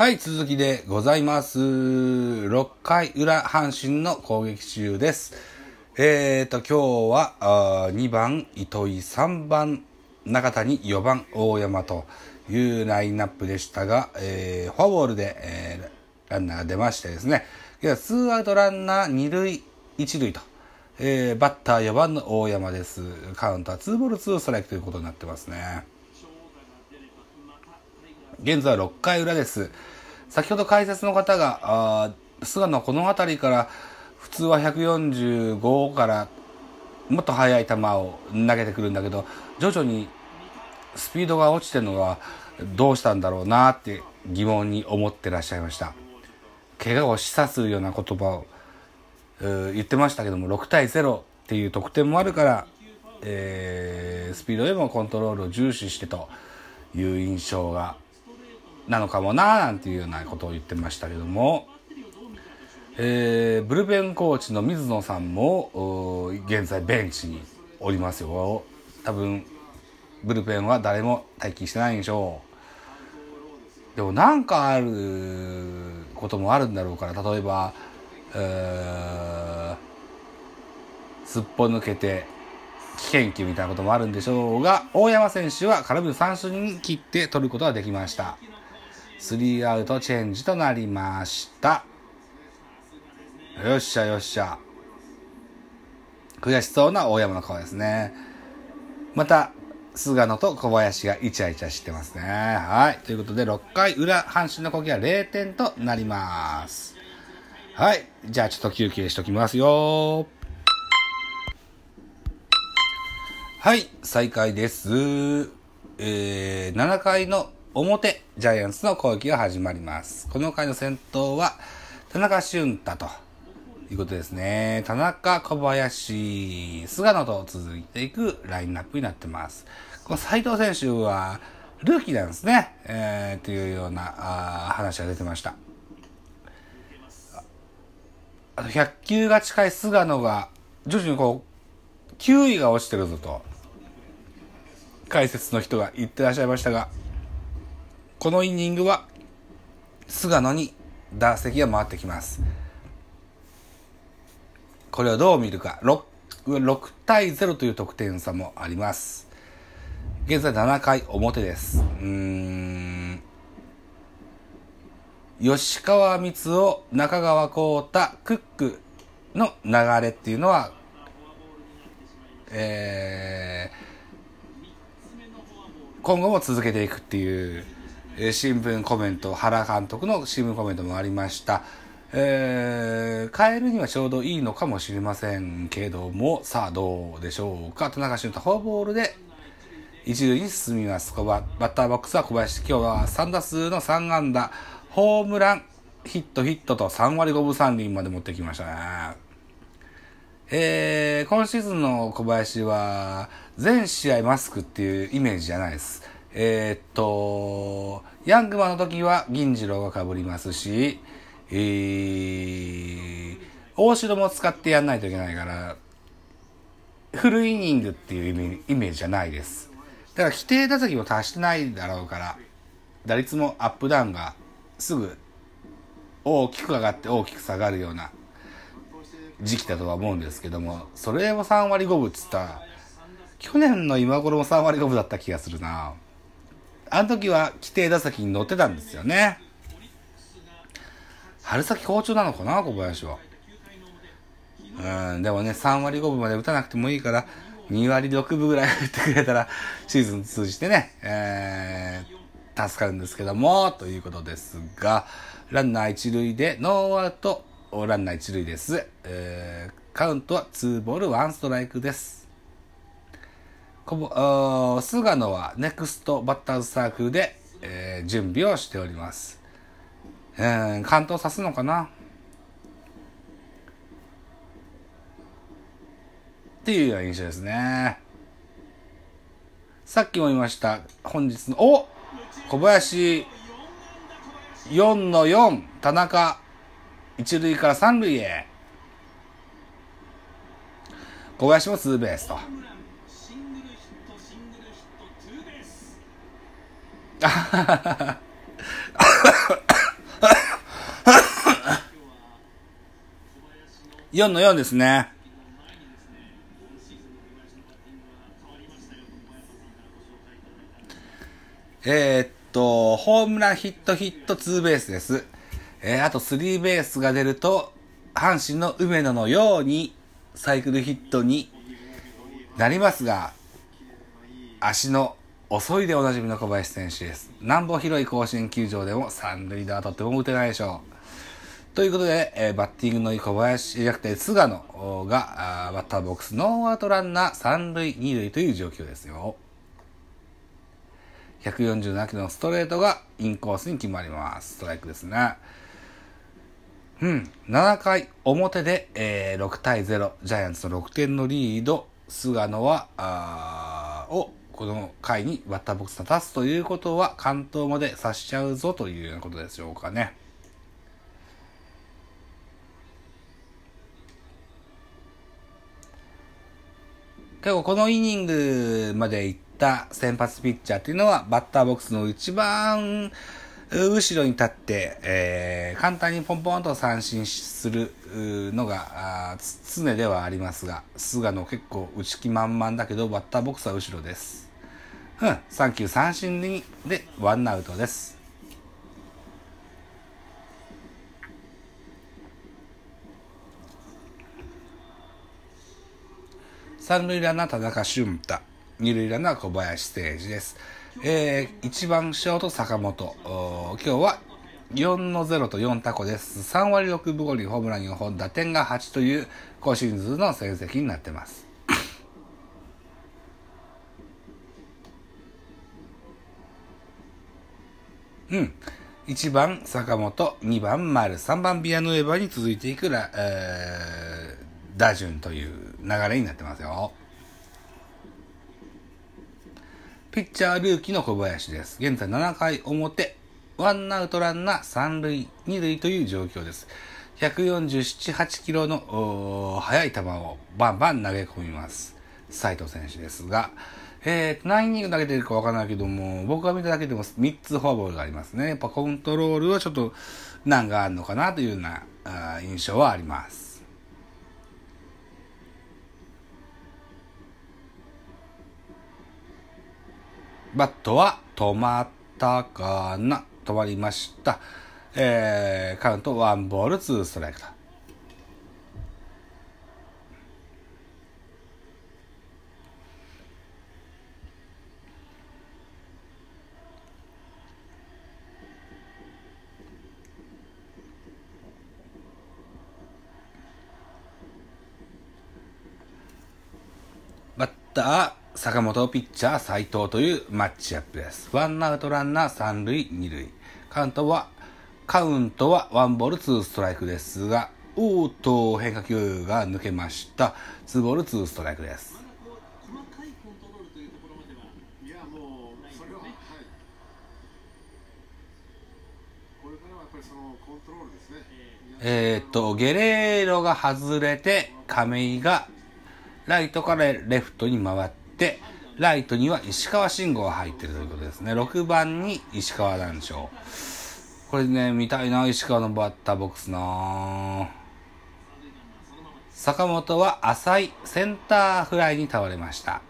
はい、続きでございます。6回裏阪神の攻撃中です。えーと、今日はあ2番糸井、3番中谷、4番大山というラインナップでしたが、えーフォアボールで、えーランナーが出ましてですね、いやツーアウトランナー2塁、1塁と、えーバッター4番の大山です。カウントは2ボール2ストライクということになってますね。現在6回裏です。先ほど解説の方が、あ菅野この辺りから普通は145からもっと速い球を投げてくるんだけど、徐々にスピードが落ちてるのはどうしたんだろうなって疑問に思ってらっしゃいました。怪我を示唆するような言葉を言ってましたけども、6対0っていう得点もあるから、えースピードでもコントロールを重視してという印象がなのかもななんていうようなことを言ってましたけども、えーブルペンコーチの水野さんも現在ベンチにおりますよ。多分ブルペンは誰も待機してないんでしょう。でもなんかあることもあるんだろうから例えば、えーすっぽ抜けて危険球みたいなこともあるんでしょうが大山選手は空振り三振に切って取ることができました。スリーアウトチェンジとなりました。よっしゃよっしゃ。悔しそうな大山の顔ですね。また菅野と小林がイチャイチャしてますね。はい。ということで6回裏阪神の攻撃は0点となります。はい。じゃあちょっと休憩しときますよ。はい、再開です。えー、7回の表、ジャイアンツの攻撃が始まります。この回の先頭は、田中俊太ということですね。田中、小林、菅野と続いていくラインナップになってます。この斉藤選手は、ルーキーなんですね。えー、というようなあ話が出てました。あと100球が近い菅野が、徐々にこう、球威が落ちてるぞと。解説の人が言ってらっしゃいましたが、このイニングは、菅野に打席が回ってきます。これをどう見るか。6, 6対0という得点差もあります。現在7回表です。うん。吉川光夫、中川幸太、クックの流れっていうのは、えー今後も続けていくっていう、え新聞コメント、原監督の新聞コメントもありました。えー変えるにはちょうどいいのかもしれませんけども、さあどうでしょうか。田中俊太フォアボールで一塁に進みます。ババッターボックスは小林。今日は3打数の3安打、ホームラン、ヒット、ヒットと3割5分3厘まで持ってきましたね。えー、今シーズンの小林は、全試合マスクっていうイメージじゃないです。えーっと、ヤングマンの時は銀次郎が被りますし、えー、大城も使ってやんないといけないから、フルイニングっていうイメイメージじゃないです。だから規定打席も達してないだろうから、打率もアップダウンがすぐ大きく上がって大きく下がるような時期だとは思うんですけども、それも3割5分っつったら、去年の今頃も3割5分だった気がするな。あの時は規定打席に乗ってたんですよね。春先好調なのかな、小林は。うん、でもね、3割5分まで打たなくてもいいから、2割6分ぐらい打ってくれたら、シーズン通じてね、えー、助かるんですけども、ということですが、ランナー一塁で、ノーアウト、ランナー一塁です。えー、カウントは2ボール1ストライクです。こぼ菅野はネクストバッターズサークルで、えー準備をしております。えー、関東さすのかな？っていうような印象ですね。さっきも言いました、本日の、お小林、4の4、田中、一塁から三塁へ。小林もツーベースと。4の4ですね。えー、っと、ホームランヒットヒットツーベースです。えー、あとスリーベースが出ると、阪神の梅野のようにサイクルヒットになりますが、足の遅いでおなじみの小林選手です。南方広い甲子園球場でも三塁打はとっても打てないでしょう。ということで、えー、バッティングのいい小林じゃなくて菅野がバッターボックスノーアウトランナー三塁二塁という状況ですよ。147キロのストレートがインコースに決まります。ストライクですね。うん。7回表で、えー、6対0、ジャイアンツの6点のリード、菅野は、あを、この回にバッターボックスに立つということは、関東まで刺しちゃうぞというようなことでしょうかね。結構このイニングまで行った先発ピッチャーっていうのは、バッターボックスの一番後ろに立って、えー、簡単にポンポンと三振するのが常ではありますが、菅野結構内気満々だけど、バッターボックスは後ろです。うん、3球三振にでワンアウトです。三塁ランナー田中俊太、二塁ランナー小林誠司です。えー、1番ショート坂本。今日は4の0と4タコです。3割6分5厘ホームラン4本、打点が8という今シーズンの成績になってます。うん。1番坂本、2番丸、3番ビアヌエバに続いていくら、えー、打順という流れになってますよ。ピッチャールーキーの小林です。現在7回表、ワンアウトランナー3塁、2塁という状況です。147、8キロの速い球をバンバン投げ込みます。斉藤選手ですが、えー、何イニング投げてるかわからないけども、僕が見ただけでも3つフォアボールがありますね。やっぱコントロールはちょっと難があるのかなというような印象はあります。バットは止まったかな止まりました。えー、カウントワンボールツーストライクと。ター、坂本ピッチャー斎藤というマッチアップです。ワンアウトランナー三塁二塁。カウントは、カウントはワンボールツーストライクですが、おーっと変化球が抜けました。ツーボールツーストライクです。えー、っと、ゲレーロが外れて、亀井がライトからレフトに回って、ライトには石川慎吾が入ってるということですね。6番に石川団長。これね、見たいな、石川のバッターボックスな坂本は浅いセンターフライに倒れました。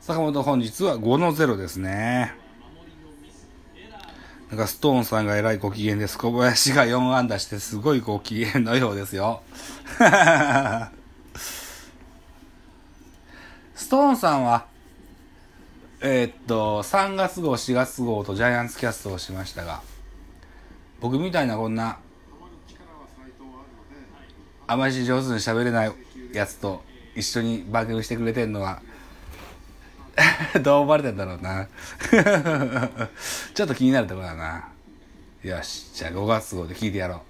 坂本本日は5の0ですね。なんかストーンさんがえらいご機嫌です。小林が4安打してすごいご機嫌のようですよ。ストーンさんは、えー、っと、3月号、4月号とジャイアンツキャストをしましたが、僕みたいなこんな、あまり上手に喋れないやつと一緒に番組してくれてんのは、どう思われてんだろうな。ちょっと気になるところだな。よし。じゃあ5月号で聞いてやろう。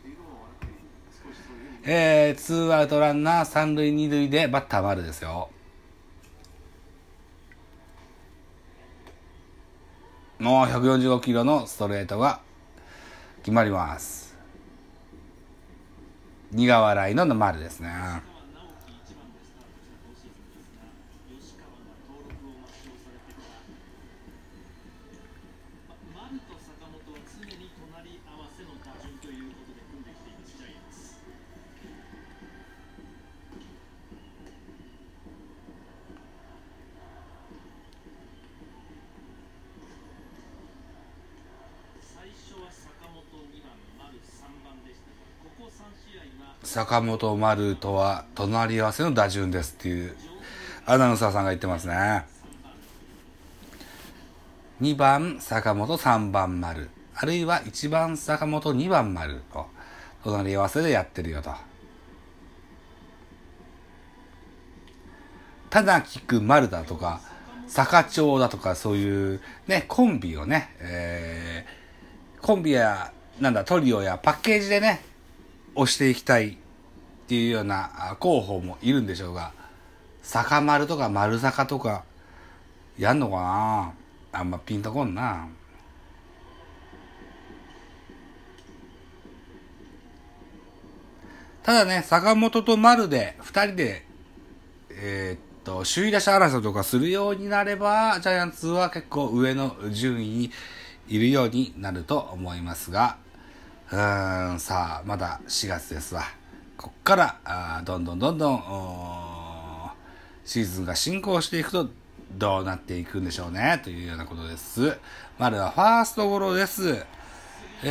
えー、ツーアウトランナー三塁二塁でバッター丸ですよ。もう145キロのストレートが決まります。苦笑いの丸ですね。坂本丸とは隣り合わせの打順ですっていうアナウンサーさんが言ってますね。2番坂本3番丸。あるいは1番坂本2番丸と隣り合わせでやってるよと。ただ聞く丸だとか、坂町だとかそういうね、コンビをね、えー、コンビや、なんだ、トリオやパッケージでね、押していきたいっていうような候補もいるんでしょうが、坂丸とか丸坂とか、やんのかな？あんまピンとこんな。ただね、坂本と丸で、二人で、えー、っと、首位打者争いとかするようになれば、ジャイアンツは結構上の順位にいるようになると思いますが、うーん、さあ、まだ4月ですわ。こっから、あどんどんどんどん、シーズンが進行していくと、どうなっていくんでしょうね、というようなことです。まずはファーストゴロです。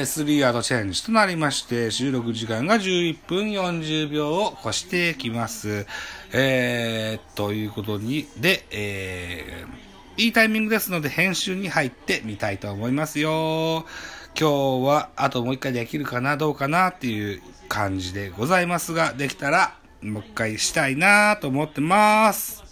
スリーアウトチェンジとなりまして、収録時間が11分40秒を越していきます。えー、ということに、で、えー、いいタイミングですので編集に入ってみたいと思いますよ。今日はあともう一回できるかな、どうかなっていう感じでございますが、できたらもう一回したいなと思ってます。